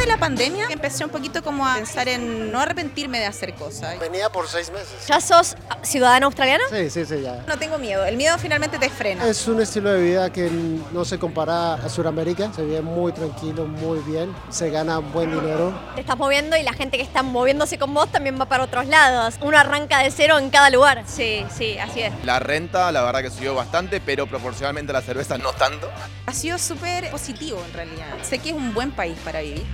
de la pandemia empecé un poquito como a pensar en no arrepentirme de hacer cosas. Venía por seis meses. ¿Ya sos ciudadano australiano? Sí, sí, sí, ya. No tengo miedo, el miedo finalmente te frena. Es un estilo de vida que no se compara a Sudamérica. Se vive muy tranquilo, muy bien. Se gana buen dinero. Te estás moviendo y la gente que está moviéndose con vos también va para otros lados. Uno arranca de cero en cada lugar. Sí, sí, así es. La renta, la verdad que subió bastante, pero proporcionalmente a la cerveza no tanto. Ha sido súper positivo en realidad. Sé que es un buen país para vivir.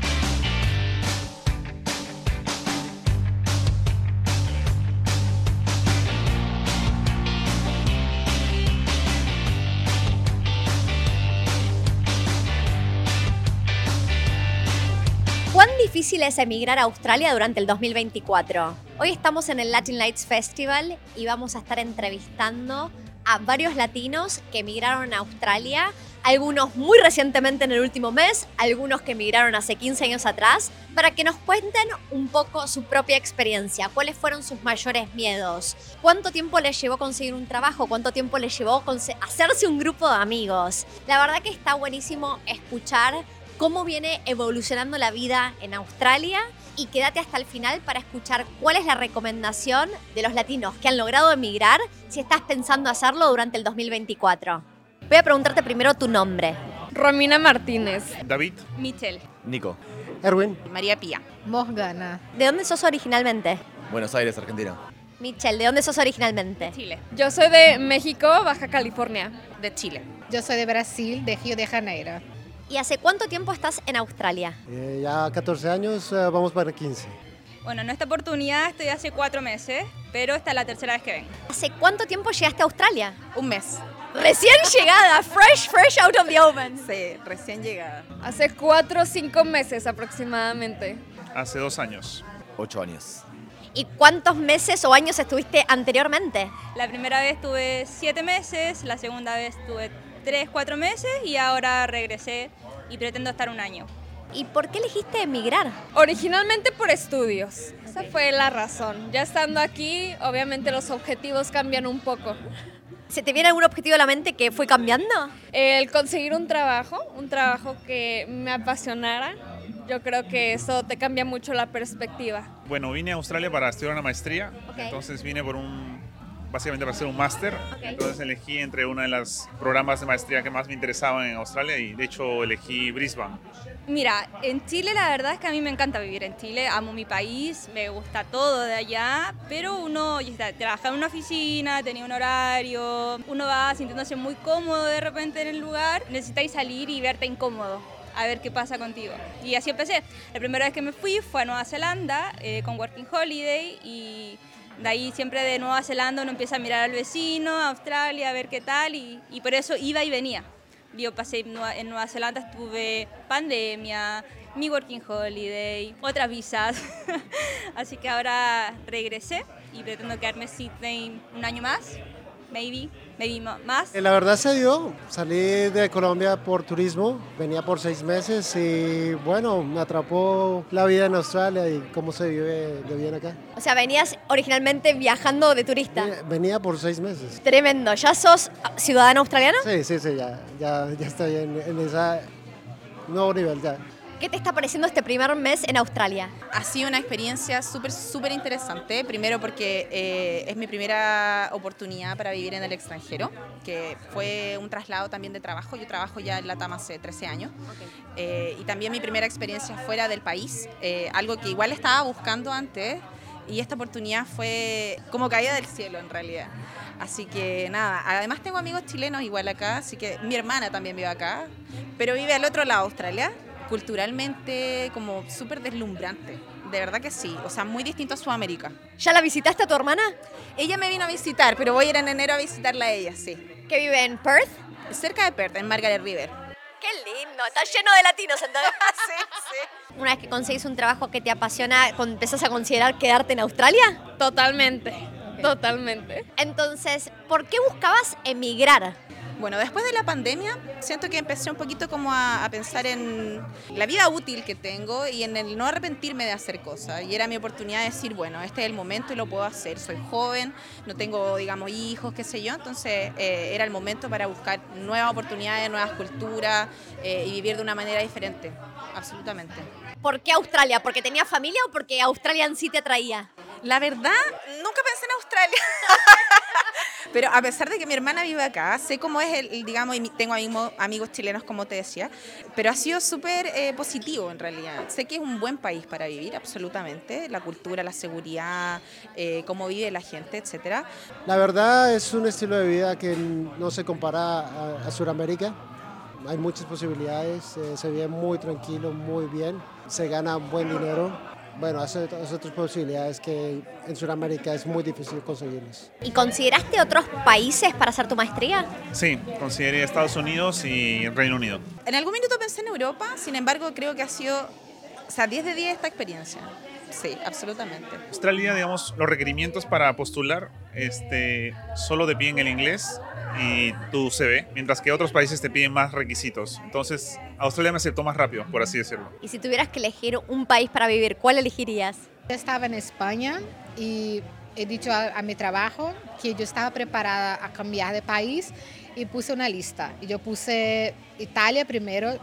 Difícil es emigrar a Australia durante el 2024? Hoy estamos en el Latin Lights Festival y vamos a estar entrevistando a varios latinos que emigraron a Australia, algunos muy recientemente en el último mes, algunos que emigraron hace 15 años atrás, para que nos cuenten un poco su propia experiencia, cuáles fueron sus mayores miedos, cuánto tiempo les llevó conseguir un trabajo, cuánto tiempo les llevó hacerse un grupo de amigos. La verdad que está buenísimo escuchar cómo viene evolucionando la vida en Australia y quédate hasta el final para escuchar cuál es la recomendación de los latinos que han logrado emigrar si estás pensando hacerlo durante el 2024. Voy a preguntarte primero tu nombre. Romina Martínez. David, Michelle, Nico, Erwin, María Pía. Mosgana. ¿De dónde sos originalmente? Buenos Aires, Argentina. Michelle, ¿de dónde sos originalmente? Chile, Yo soy de México, Baja California. de Chile. Yo soy de Brasil, de Río de Janeiro. ¿Y hace cuánto tiempo estás en Australia? eh, ya 14 años, eh, vamos para 15. Bueno, en esta oportunidad estoy hace cuatro meses, pero esta es la tercera vez que vengo. ¿Hace cuánto tiempo llegaste a Australia? Un mes. Recién llegada, fresh, fresh out of the oven. Sí, recién llegada. Hace cuatro o cinco meses aproximadamente. hace dos años. Ocho años. ¿Y cuántos meses o años estuviste anteriormente? La primera vez tuve siete meses, la segunda vez tuve tres, cuatro meses y ahora regresé y pretendo estar un año. ¿Y por qué elegiste emigrar? Originalmente por estudios. Esa fue la razón. Ya estando aquí, obviamente los objetivos cambian un poco. ¿Se te viene algún objetivo a la mente que fue cambiando? El conseguir un trabajo, un trabajo que me apasionara, yo creo que eso te cambia mucho la perspectiva. Bueno, vine a Australia para estudiar una maestría, entonces vine por un, básicamente para hacer un máster, Ok. entonces elegí entre uno de los programas de maestría que más me interesaban en Australia y de hecho elegí Brisbane. Mira, en Chile la verdad es que a mí me encanta vivir en Chile, amo mi país, me gusta todo de allá, pero uno ya trabaja en una oficina, tenía un horario, uno va sintiéndose muy cómodo de repente en el lugar, necesitáis salir y verte incómodo a ver qué pasa contigo. Y así empecé. La primera vez que me fui fue a Nueva Zelanda eh, con Working Holiday y de ahí siempre de Nueva Zelanda uno empieza a mirar al vecino, a Australia, a ver qué tal y, por eso iba y venía. Yo pasé en Nueva, en Nueva Zelanda, estuve pandemia, mi working holiday, otras visas. Así que ahora regresé y pretendo quedarme en Sydney un año más, maybe, maybe ma- más. Eh, La verdad se dio, salí de Colombia por turismo, venía por seis meses y bueno, me atrapó la vida en Australia y cómo se vive de bien acá. O sea, venías originalmente viajando de turista. Venía por seis meses. Tremendo. ¿Ya sos ciudadano australiano? Sí, sí, sí, ya, ya, ya estoy en, en ese nuevo nivel ya. ¿Qué te está pareciendo este primer mes en Australia? Ha sido una experiencia súper, súper interesante. Primero porque eh, es mi primera oportunidad para vivir en el extranjero, que fue un traslado también de trabajo. Yo trabajo ya en la TAM hace 13 años. Eh, y también mi primera experiencia fuera del país, eh, algo que igual estaba buscando antes. Y esta oportunidad fue como caída del cielo en realidad. Así que nada, además tengo amigos chilenos igual acá, así que mi hermana también vive acá, pero vive al otro lado de Australia, culturalmente como súper deslumbrante. De verdad que sí, o sea, muy distinto a Sudamérica. ¿Ya la visitaste a tu hermana? Ella me vino a visitar, pero voy a ir en enero a visitarla a ella, sí. Que vive en Perth. Cerca de Perth, en Margaret River. Qué lindo, está lleno de latinos entonces. Una vez que conseguís un trabajo que te apasiona, ¿empezás a considerar quedarte en Australia? Totalmente, totalmente. Entonces, ¿por qué buscabas emigrar? Bueno, después de la pandemia, siento que empecé un poquito como a, pensar en la vida útil que tengo y en el no arrepentirme de hacer cosas. Y era mi oportunidad de decir, bueno, este es el momento y lo puedo hacer. Soy joven, no tengo, digamos, hijos, qué sé yo. Entonces eh, era el momento para buscar nuevas oportunidades, nuevas culturas eh, y vivir de una manera diferente. Absolutamente. ¿Por qué Australia? ¿Porque tenía familia o porque Australia en sí te atraía? La verdad, nunca pensé en Australia. Pero a pesar de que mi hermana vive acá, sé cómo es el, digamos, y tengo amigos, chilenos, como te decía, pero ha sido súper eh, positivo en realidad. Sé que es un buen país para vivir, absolutamente. La cultura, la seguridad, eh, cómo vive la gente, etcétera. La verdad es un estilo de vida que no se compara a, a Sudamérica. Hay muchas posibilidades, eh, se vive muy tranquilo, muy bien, se gana buen dinero bueno, hay otras posibilidades que en Sudamérica es muy difícil conseguirlas. ¿Y consideraste otros países para hacer tu maestría? Sí, consideré Estados Unidos y Reino Unido. En algún minuto pensé en Europa, sin embargo creo que ha sido, o sea, 10 de 10 esta experiencia. Sí, absolutamente. Australia, digamos, los requerimientos para postular este, solo te piden el inglés y tu CV, mientras que otros países te piden más requisitos. Entonces, Australia me aceptó más rápido, por así decirlo. Y si tuvieras que elegir un país para vivir, ¿cuál elegirías? Yo estaba en España y he dicho a, a mi trabajo que yo estaba preparada a cambiar de país y puse una lista. Y yo puse Italia primero,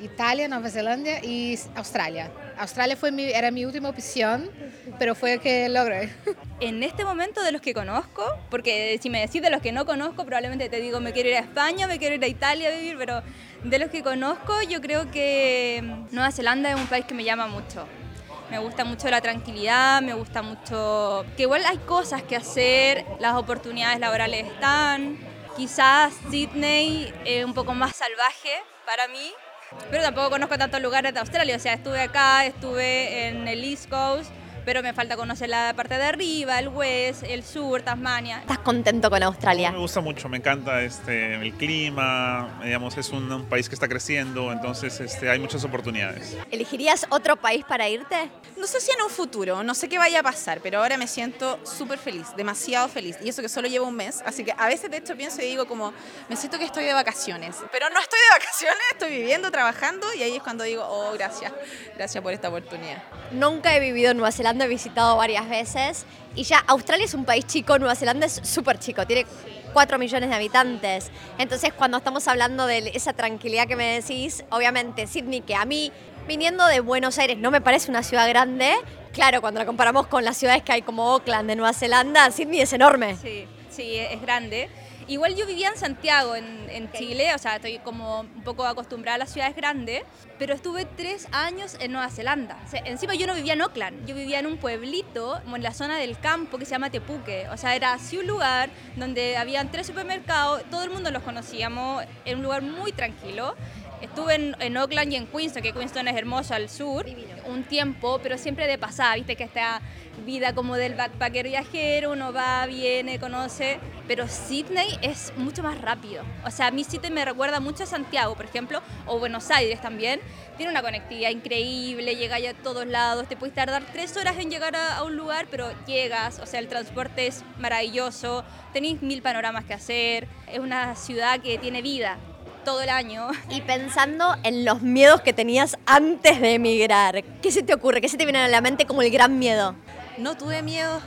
Italia, Nueva Zelanda y Australia. Australia fue mi, era mi última opción, pero fue que logré. En este momento de los que conozco, porque si me decís de los que no conozco, probablemente te digo me quiero ir a España, me quiero ir a Italia a vivir, pero de los que conozco yo creo que Nueva Zelanda es un país que me llama mucho. Me gusta mucho la tranquilidad, me gusta mucho que igual hay cosas que hacer, las oportunidades laborales están. Quizás Sydney es un poco más salvaje para mí, pero tampoco conozco tantos lugares de Australia, o sea, estuve acá, estuve en el East Coast, pero me falta conocer la parte de arriba, el West, el sur, Tasmania. ¿Estás contento con Australia? Me gusta mucho, me encanta este, el clima, digamos, es un, un país que está creciendo, entonces este, hay muchas oportunidades. ¿Elegirías otro país para irte? No sé si en un futuro, no sé qué vaya a pasar, pero ahora me siento súper feliz, demasiado feliz. Y eso que solo llevo un mes, así que a veces de hecho pienso y digo como, me siento que estoy de vacaciones, pero no estoy de vacaciones, estoy viviendo, trabajando y ahí es cuando digo, oh, gracias, gracias por esta oportunidad. Nunca he vivido en Nueva Zelanda, he visitado varias veces y ya Australia es un país chico, Nueva Zelanda es súper chico, tiene 4 millones de habitantes. Entonces cuando estamos hablando de esa tranquilidad que me decís, obviamente Sydney, que a mí viniendo de Buenos Aires no me parece una ciudad grande, claro, cuando la comparamos con las ciudades que hay como Auckland de Nueva Zelanda, Sydney es enorme. Sí, sí, es grande. Igual yo vivía en Santiago, en, en Chile, o sea, estoy como un poco acostumbrada a las ciudades grandes, pero estuve tres años en Nueva Zelanda. O sea, encima yo no vivía en Auckland, yo vivía en un pueblito, como en la zona del campo que se llama Tepuque. O sea, era así un lugar donde habían tres supermercados, todo el mundo los conocíamos, era un lugar muy tranquilo. Estuve en, en Auckland y en Queenstown, que Queenstown es hermoso al sur, un tiempo, pero siempre de pasada, viste que esta vida como del backpacker viajero, uno va, viene, conoce, pero Sydney es mucho más rápido. O sea, a mí Sydney me recuerda mucho a Santiago, por ejemplo, o Buenos Aires también. Tiene una conectividad increíble, llega ya a todos lados, te puedes tardar tres horas en llegar a, a un lugar, pero llegas, o sea, el transporte es maravilloso, tenéis mil panoramas que hacer, es una ciudad que tiene vida todo el año. Y pensando en los miedos que tenías antes de emigrar, ¿qué se te ocurre? ¿Qué se te viene a la mente como el gran miedo? No tuve miedo.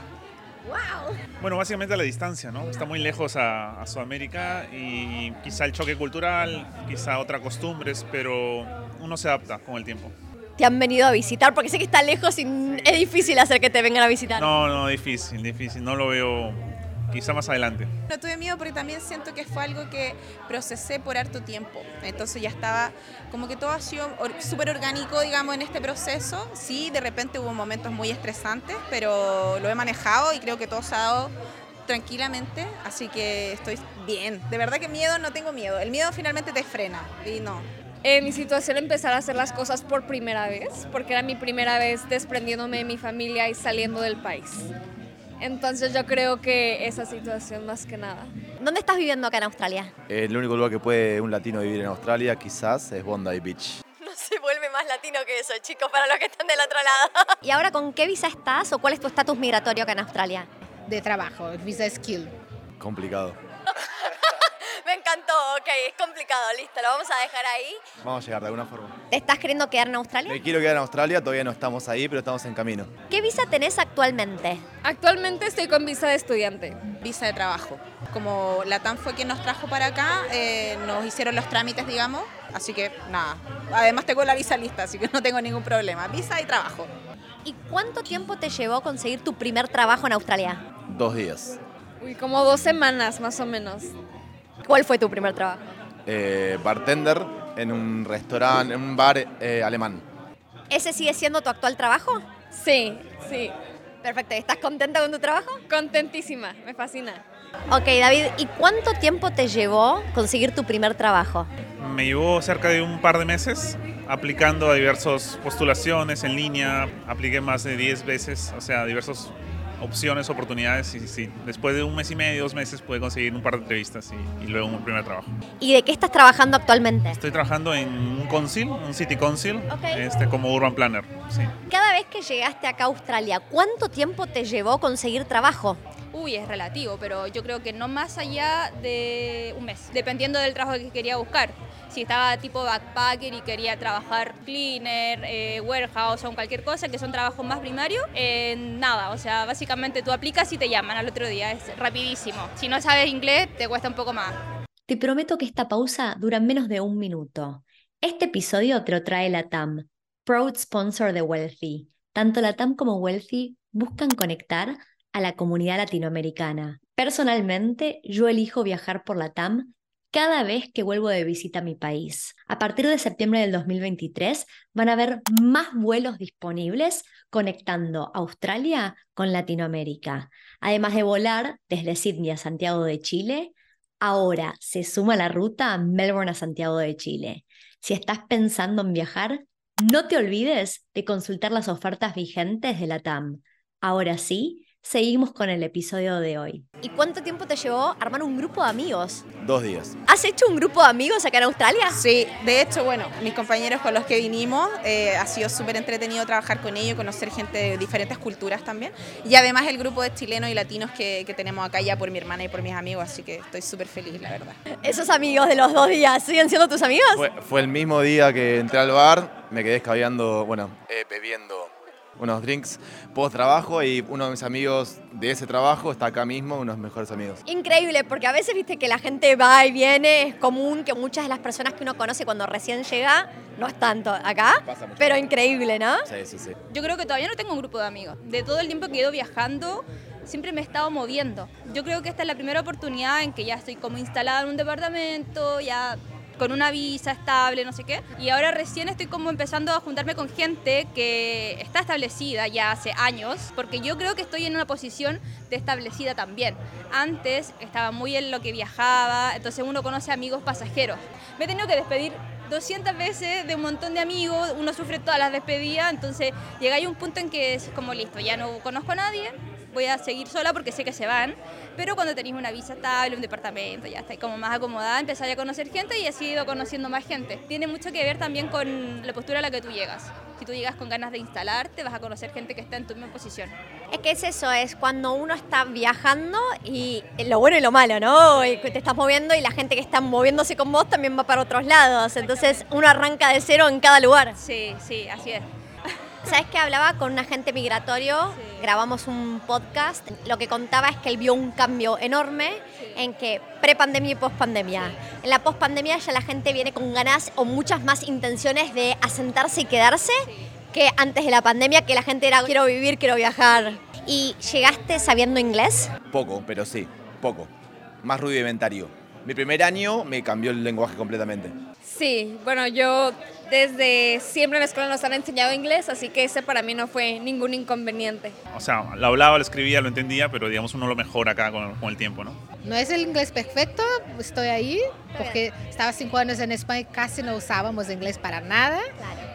¡Wow! Bueno, básicamente la distancia, ¿no? Está muy lejos a, a, Sudamérica y quizá el choque cultural, quizá otras costumbres, pero uno se adapta con el tiempo. ¿Te han venido a visitar? Porque sé que está lejos y es difícil hacer que te vengan a visitar. No, no, difícil, difícil. No lo veo quizá más adelante. No tuve miedo porque también siento que fue algo que procesé por harto tiempo. Entonces ya estaba, como que todo ha sido súper orgánico, digamos, en este proceso. Sí, de repente hubo momentos muy estresantes, pero lo he manejado y creo que todo se ha dado tranquilamente, así que estoy bien. De verdad que miedo no tengo miedo. El miedo finalmente te frena y no. En mi situación empezar a hacer las cosas por primera vez, porque era mi primera vez desprendiéndome de mi familia y saliendo del país. Entonces yo creo que esa situación más que nada. ¿Dónde estás viviendo acá en Australia? El único lugar que puede un latino vivir en Australia quizás es Bondi Beach. No se vuelve más latino que eso, chicos, para los que están del otro lado. ¿Y ahora con qué visa estás o cuál es tu estatus migratorio acá en Australia? De trabajo, visa skill. Complicado. Es complicado, listo, lo vamos a dejar ahí. Vamos a llegar de alguna forma. ¿Te estás queriendo quedar en Australia? Me quiero quedar en Australia, todavía no estamos ahí, pero estamos en camino. ¿Qué visa tenés actualmente? Actualmente estoy con visa de estudiante. Visa de trabajo. Como la TAM fue quien nos trajo para acá, eh, nos hicieron los trámites, digamos. Así que nada. Además tengo la visa lista, así que no tengo ningún problema. Visa y trabajo. ¿Y cuánto tiempo te llevó conseguir tu primer trabajo en Australia? Dos días. Uy, como dos semanas más o menos. ¿Cuál fue tu primer trabajo? Eh, bartender en un restaurante, en un bar eh, alemán. ¿Ese sigue siendo tu actual trabajo? Sí, sí. Perfecto, ¿estás contenta con tu trabajo? Contentísima, me fascina. Ok, David, ¿y cuánto tiempo te llevó conseguir tu primer trabajo? Me llevó cerca de un par de meses aplicando a diversas postulaciones en línea. Apliqué más de 10 veces, o sea, diversas opciones, oportunidades. Y sí, después de un mes y medio, dos meses, pude conseguir un par de entrevistas y, y luego un primer trabajo. ¿Y de qué estás trabajando actualmente? Estoy trabajando en un council, un city council, Ok. este, como urban planner. Sí. Cada vez que llegaste acá a Australia, ¿cuánto tiempo te llevó conseguir trabajo? Uy, es relativo, pero yo creo que no más allá de un mes, dependiendo del trabajo que quería buscar. Si estaba tipo backpacker y quería trabajar cleaner, eh, warehouse o cualquier cosa, que son trabajos más primarios, eh, nada, o sea, básicamente tú aplicas y te llaman al otro día, es rapidísimo. Si no sabes inglés, te cuesta un poco más. Te prometo que esta pausa dura menos de un minuto. Este episodio te lo trae la TAM, proud sponsor de Wealthy. Tanto la TAM como Wealthy buscan conectar a la comunidad latinoamericana. Personalmente, yo elijo viajar por la TAM cada vez que vuelvo de visita a mi país. A partir de septiembre del 2023 van a haber más vuelos disponibles conectando Australia con Latinoamérica. Además de volar desde Sydney a Santiago de Chile, ahora se suma la ruta Melbourne a Santiago de Chile. Si estás pensando en viajar, no te olvides de consultar las ofertas vigentes de la TAM. Ahora sí, seguimos con el episodio de hoy. ¿Y cuánto tiempo te llevó armar un grupo de amigos? Dos días. ¿Has hecho un grupo de amigos acá en Australia? Sí, de hecho, bueno, mis compañeros con los que vinimos, eh, ha sido súper entretenido trabajar con ellos, conocer gente de diferentes culturas también. Y además el grupo de chilenos y latinos que, que tenemos acá ya por mi hermana y por mis amigos, así que estoy súper feliz, la verdad. Esos amigos de los dos días, ¿siguen siendo tus amigos? Fue, fue el mismo día que entré al bar, me quedé escabeando, bueno, eh, bebiendo unos drinks post trabajo y uno de mis amigos de ese trabajo está acá mismo, unos mejores amigos. Increíble, porque a veces viste que la gente va y viene, es común que muchas de las personas que uno conoce cuando recién llega, no es tanto acá, Pasa mucho. pero increíble, ¿no? Sí, sí, sí. Yo creo que todavía no tengo un grupo de amigos. De todo el tiempo que he ido viajando, siempre me he estado moviendo. Yo creo que esta es la primera oportunidad en que ya estoy como instalada en un departamento, ya con una visa estable, no sé qué. Y ahora recién estoy como empezando a juntarme con gente que está establecida ya hace años, porque yo creo que estoy en una posición de establecida también. Antes estaba muy en lo que viajaba, entonces uno conoce amigos pasajeros. Me he tenido que despedir 200 veces de un montón de amigos, uno sufre todas las despedidas, entonces llega ahí un punto en que es como listo, ya no conozco a nadie, voy a seguir sola porque sé que se van, pero cuando tenéis una visa estable, un departamento, ya estáis como más acomodada, empezáis a conocer gente y así he ido conociendo más gente. Tiene mucho que ver también con la postura a la que tú llegas. Si tú llegas con ganas de instalarte, vas a conocer gente que está en tu misma posición. Es que es eso, es cuando uno está viajando y lo bueno y lo malo, ¿no? Y te estás moviendo y la gente que está moviéndose con vos también va para otros lados. Entonces uno arranca de cero en cada lugar. Sí, sí, así es. ¿Sabes que hablaba con un agente migratorio? Grabamos un podcast. Lo que contaba es que él vio un cambio enorme en que pre-pandemia y post-pandemia. En la post-pandemia ya la gente viene con ganas o muchas más intenciones de asentarse y quedarse que antes de la pandemia, que la gente era quiero vivir, quiero viajar. ¿Y llegaste sabiendo inglés? Poco, pero sí, poco. Más rudimentario. Mi primer año me cambió el lenguaje completamente. Sí, bueno, yo desde siempre en la escuela nos han enseñado inglés, así que ese para mí no fue ningún inconveniente. O sea, lo hablaba, lo escribía, lo entendía, pero digamos uno lo mejora acá con, con el tiempo, ¿no? No es el inglés perfecto, estoy ahí, porque estaba cinco años en España y casi no usábamos inglés para nada.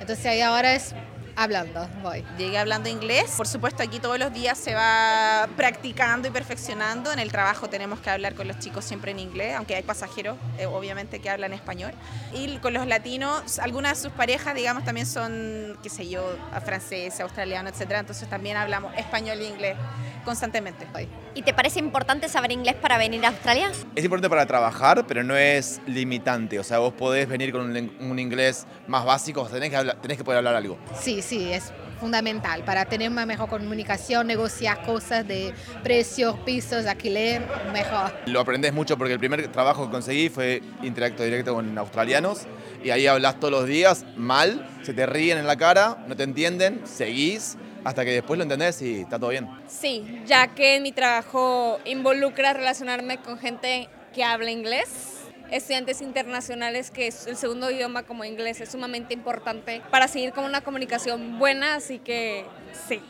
Entonces ahí ahora es Hablando, voy. Llegué hablando inglés. Por supuesto, aquí todos los días se va practicando y perfeccionando. En el trabajo tenemos que hablar con los chicos siempre en inglés, aunque hay pasajeros, eh, obviamente, que hablan español. Y con los latinos, algunas de sus parejas, digamos, también son, qué sé yo, franceses, australianos, etcétera. Entonces también hablamos español e inglés constantemente. ¿Y te parece importante saber inglés para venir a Australia? Es importante para trabajar, pero no es limitante. O sea, vos podés venir con un, un inglés más básico, o sea, tenés que, hablar- tenés que poder hablar algo. Sí, sí, es fundamental para tener una mejor comunicación, negociar cosas de precios, pisos, alquiler, mejor. Lo aprendés mucho porque el primer trabajo que conseguí fue interacto directo con australianos y ahí hablas todos los días mal, se te ríen en la cara, no te entienden, seguís hasta que después lo entendés y está todo bien. Sí, ya que mi trabajo involucra relacionarme con gente que habla inglés, estudiantes internacionales, que es el segundo idioma como inglés, es sumamente importante para seguir con una comunicación buena, así que sí.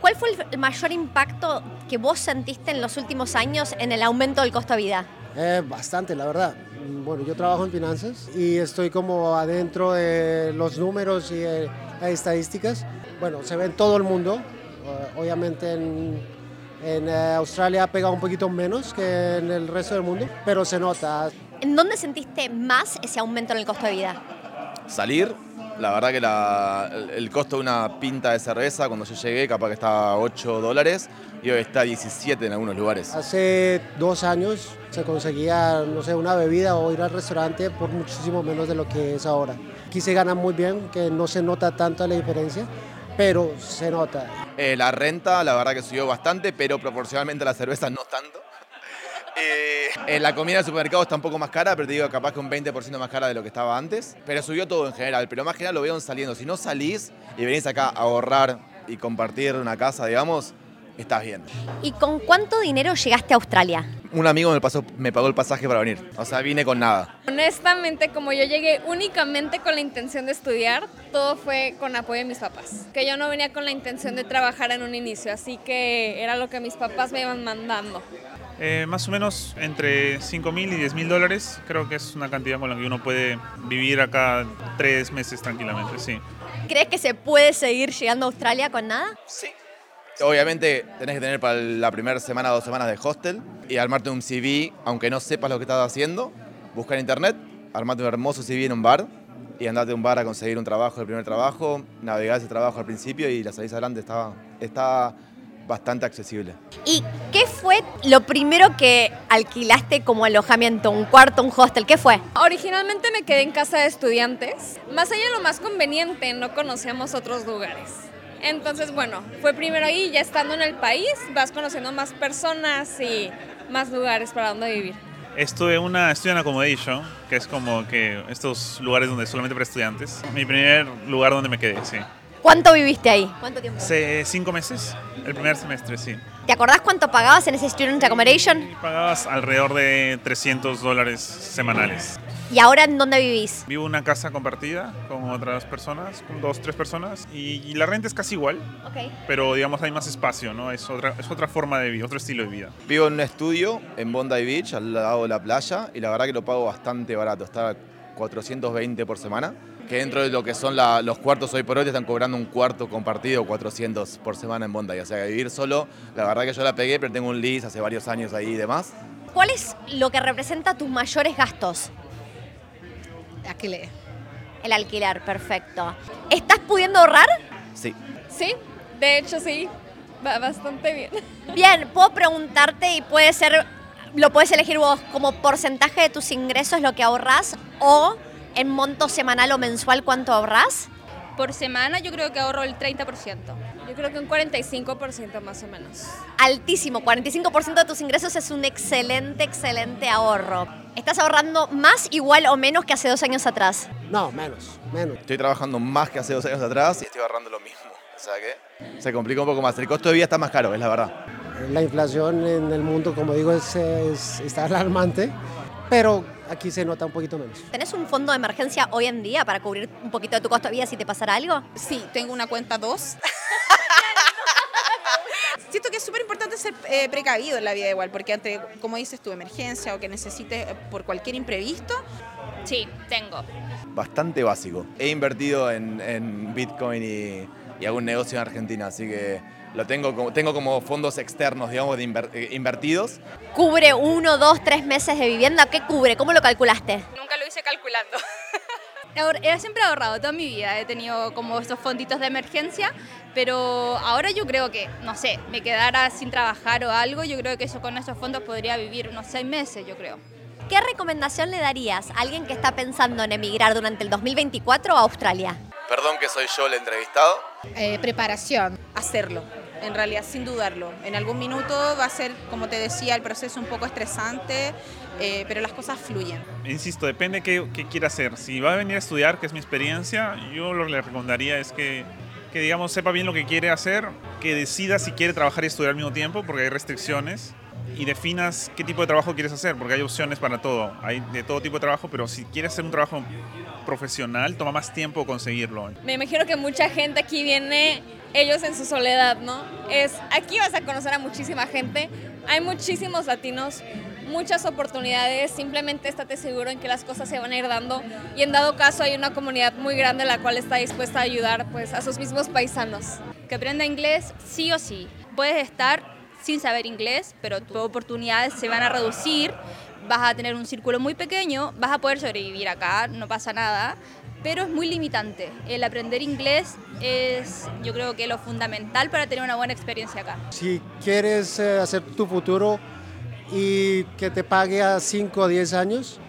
¿Cuál fue el mayor impacto que vos sentiste en los últimos años en el aumento del costo de vida? Eh, bastante, la verdad. Bueno, yo trabajo en finanzas y estoy como adentro de los números y eh, estadísticas. Bueno, se ve en todo el mundo. Eh, obviamente en, en eh, Australia ha pegado un poquito menos que en el resto del mundo, pero se nota. ¿En dónde sentiste más ese aumento en el costo de vida? Salir, la verdad que la- el, el costo de una pinta de cerveza cuando yo llegué capaz que estaba a 8 dólares y hoy está a 17 en algunos lugares. Hace dos años se conseguía, no sé, una bebida o ir al restaurante por muchísimo menos de lo que es ahora. Aquí se gana muy bien, que no se nota tanto la diferencia, pero se nota. Eh, la renta, la verdad que subió bastante, pero proporcionalmente a la cerveza no tanto. Eh, eh, la comida del supermercado está un poco más cara, pero te digo, capaz que un 20% más cara de lo que estaba antes. Pero subió todo en general, pero más general lo veo saliendo. Si no salís y venís acá a ahorrar y compartir una casa, digamos, estás bien. ¿Y con cuánto dinero llegaste a Australia? Un amigo me, pasó, me pagó el pasaje para venir. O sea, vine con nada. Honestamente, como yo llegué únicamente con la intención de estudiar, todo fue con apoyo de mis papás. Que yo no venía con la intención de trabajar en un inicio, así que era lo que mis papás me iban mandando. Eh, más o menos entre 5 mil y 10 mil dólares. Creo que es una cantidad con la que uno puede vivir acá tres meses tranquilamente, sí. ¿Crees que se puede seguir llegando a Australia con nada? Sí. Obviamente tenés que tener para la primera semana o dos semanas de hostel y armarte un CV, aunque no sepas lo que estás haciendo, buscar en internet, armarte un hermoso CV en un bar y andate a un bar a conseguir un trabajo, el primer trabajo, navegar ese trabajo al principio y la salida adelante está, está bastante accesible. ¿Y qué fue lo primero que alquilaste como alojamiento? ¿Un cuarto, un hostel? ¿Qué fue? Originalmente me quedé en casa de estudiantes. Más allá de lo más conveniente, no conocíamos otros lugares. Entonces, bueno, fue primero ahí, ya estando en el país, vas conociendo más personas y más lugares para donde vivir. Estuve en una student accommodation, que es como que estos lugares donde solamente para estudiantes. Mi primer lugar donde me quedé, sí. ¿Cuánto viviste ahí? ¿Cuánto tiempo? Hace cinco meses, el primer semestre, sí. ¿Te acordás cuánto pagabas en ese student accommodation? Pagabas alrededor de 300 dólares semanales. ¿Y ahora en dónde vivís? Vivo en una casa compartida con otras personas, con dos, tres personas, y, y la renta es casi igual, Ok. pero digamos hay más espacio, ¿no? Es otra, es otra forma de vida, otro estilo de vida. Vivo en un estudio en Bondi Beach, al lado de la playa, y la verdad que lo pago bastante barato, está a 420 por semana. Que dentro de lo que son la- los cuartos hoy por hoy te están cobrando un cuarto compartido 400 por semana en Bondi. O sea, que vivir solo, la verdad que yo la pegué, pero tengo un lease hace varios años ahí y demás. ¿Cuál es lo que representa tus mayores gastos? Alquiler. El alquiler, perfecto. ¿Estás pudiendo ahorrar? Sí. Sí, de hecho sí, va bastante bien. Bien, puedo preguntarte y puede ser, lo puedes elegir vos como porcentaje de tus ingresos lo que ahorras o en monto semanal o mensual cuánto ahorras. Por semana yo creo que ahorro el 30%. Yo creo que un 45% más o menos. Altísimo, 45% de tus ingresos es un excelente, excelente ahorro. ¿Estás ahorrando más, igual o menos que hace dos años atrás? No, menos, menos. Estoy trabajando más que hace dos años atrás y estoy ahorrando lo mismo. O sea que se complica un poco más. El costo de vida está más caro, es la verdad. La inflación en el mundo, como digo, es, es- está alarmante, pero aquí se nota un poquito menos. ¿Tenés un fondo de emergencia hoy en día para cubrir un poquito de tu costo de vida si te pasara algo? Sí, tengo una cuenta 2. Siento que es súper importante ser eh, precavido en la vida igual, porque ante, como dices, tu emergencia o que necesites eh, por cualquier imprevisto, Sí, tengo. Bastante básico. He invertido en, en Bitcoin y, y hago un negocio en Argentina, así que lo tengo como, tengo como fondos externos, digamos, de inver- eh, invertidos. ¿Cubre uno, dos, tres meses de vivienda? ¿Qué cubre? ¿Cómo lo calculaste? Nunca lo hice calculando. Ahor- He siempre ahorrado toda mi vida, he tenido como estos fonditos de emergencia, pero ahora yo creo que, no sé, me quedara sin trabajar o algo, yo creo que yo con esos fondos podría vivir unos seis meses, yo creo. ¿Qué recomendación le darías a alguien que está pensando en emigrar durante el 2024 a Australia? Perdón que soy yo el entrevistado. Eh, preparación. hacerlo, en realidad, sin dudarlo. En algún minuto va a ser, como te decía, el proceso un poco estresante, eh, pero las cosas fluyen. Insisto, depende qué, qué quiera hacer. Si va a venir a estudiar, que es mi experiencia, yo lo que le recomendaría es que, que, digamos, sepa bien lo que quiere hacer, que decida si quiere trabajar y estudiar al mismo tiempo, porque hay restricciones, y definas qué tipo de trabajo quieres hacer, porque hay opciones para todo. Hay de todo tipo de trabajo, pero si quieres hacer un trabajo profesional, toma más tiempo conseguirlo. Me imagino que mucha gente aquí viene, ellos en su soledad, ¿no? Es, aquí vas a conocer a muchísima gente, hay muchísimos latinos, muchas oportunidades, simplemente estate seguro en que las cosas se van a ir dando y en dado caso hay una comunidad muy grande la cual está dispuesta a ayudar pues a sus mismos paisanos. Que aprenda inglés sí o sí. Puedes estar sin saber inglés, pero tus oportunidades se van a reducir, vas a tener un círculo muy pequeño, vas a poder sobrevivir acá, no pasa nada, pero es muy limitante. El aprender inglés es yo creo que lo fundamental para tener una buena experiencia acá. Si quieres eh, hacer tu futuro y que te pague a 5 o 10 años,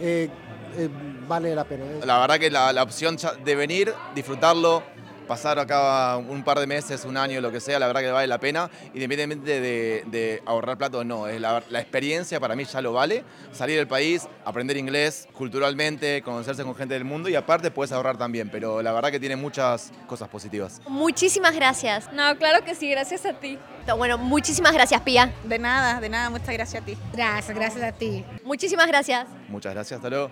eh, eh, vale la pena. La verdad que la, la opción de venir, disfrutarlo, pasar acá un par de meses, un año, lo que sea, la verdad que vale la pena, independientemente de, de ahorrar plata o no. Es la, la experiencia para mí ya lo vale. Salir del país, aprender inglés culturalmente, conocerse con gente del mundo y aparte puedes ahorrar también, pero la verdad que tiene muchas cosas positivas. Muchísimas gracias. No, claro que sí, gracias a ti. Bueno, muchísimas gracias, Pía. De nada, de nada, muchas gracias a ti. Gracias, gracias a ti. Muchísimas gracias. Muchas gracias, hasta luego.